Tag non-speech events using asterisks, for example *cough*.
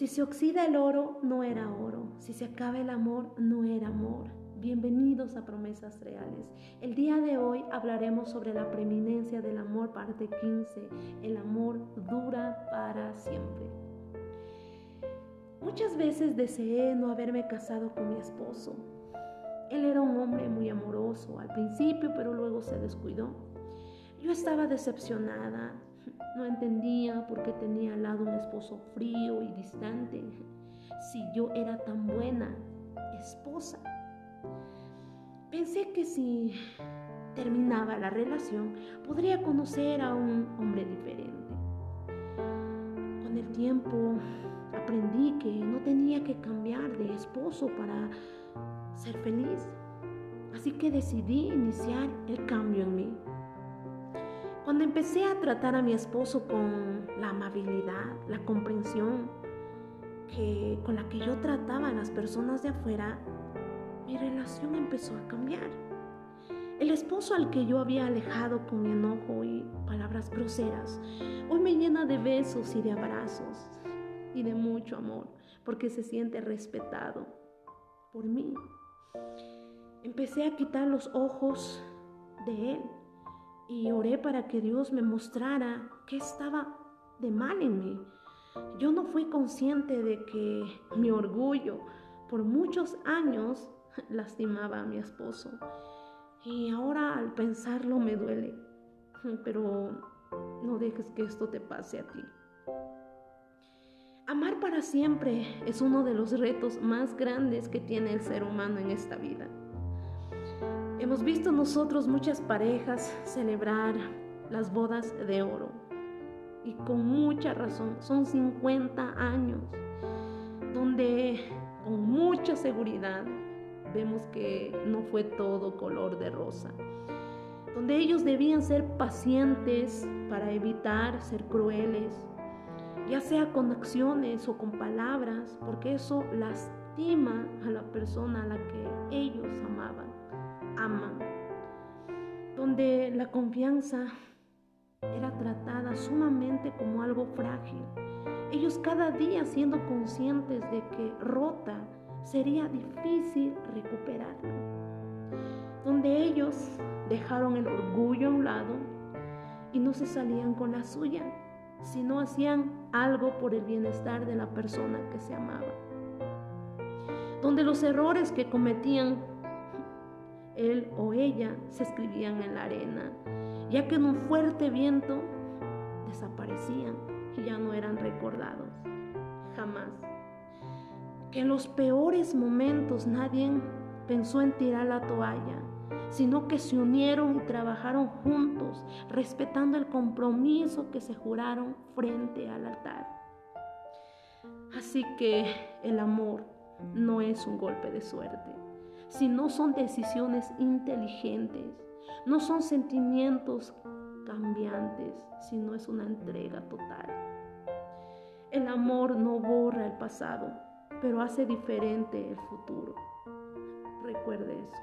Si se oxida el oro, no era oro. Si se acaba el amor, no era amor. Bienvenidos a Promesas Reales. El día de hoy hablaremos sobre la preeminencia del amor, parte 15. El amor dura para siempre. Muchas veces deseé no haberme casado con mi esposo. Él era un hombre muy amoroso al principio, pero luego se descuidó. Yo estaba decepcionada, no entendía por qué tenía al lado un esposo frío y distante, si yo era tan buena esposa. Pensé que si terminaba la relación, podría conocer a un hombre diferente. Con el tiempo aprendí que no tenía que cambiar de esposo para ser feliz. Así que decidí iniciar el cambio en mí. Cuando empecé a tratar a mi esposo con la amabilidad, la comprensión que, con la que yo trataba a las personas de afuera, mi relación empezó a cambiar. El esposo al que yo había alejado con mi enojo y palabras groseras, hoy me llena de besos y de abrazos y de mucho amor, porque se siente respetado por mí. Empecé a quitar los ojos de él y oré para que Dios me mostrara qué estaba de mal en mí. Yo no fui consciente de que mi orgullo por muchos años *laughs* lastimaba a mi esposo. Y ahora al pensarlo me duele. *laughs* Pero no dejes que esto te pase a ti. Amar para siempre es uno de los retos más grandes que tiene el ser humano en esta vida. Hemos visto nosotros muchas parejas celebrar las bodas de oro. Y con mucha razón, son 50 años donde con mucha seguridad vemos que no fue todo color de rosa, donde ellos debían ser pacientes para evitar ser crueles, ya sea con acciones o con palabras, porque eso lastima a la persona a la que ellos amaban aman, donde la confianza era tratada sumamente como algo frágil. Ellos cada día siendo conscientes de que rota sería difícil recuperarla. Donde ellos dejaron el orgullo a un lado y no se salían con la suya, sino hacían algo por el bienestar de la persona que se amaba. Donde los errores que cometían él o ella se escribían en la arena, ya que en un fuerte viento desaparecían y ya no eran recordados. Jamás. Que en los peores momentos nadie pensó en tirar la toalla, sino que se unieron y trabajaron juntos, respetando el compromiso que se juraron frente al altar. Así que el amor no es un golpe de suerte si no son decisiones inteligentes, no son sentimientos cambiantes, sino es una entrega total. El amor no borra el pasado, pero hace diferente el futuro. Recuerde eso.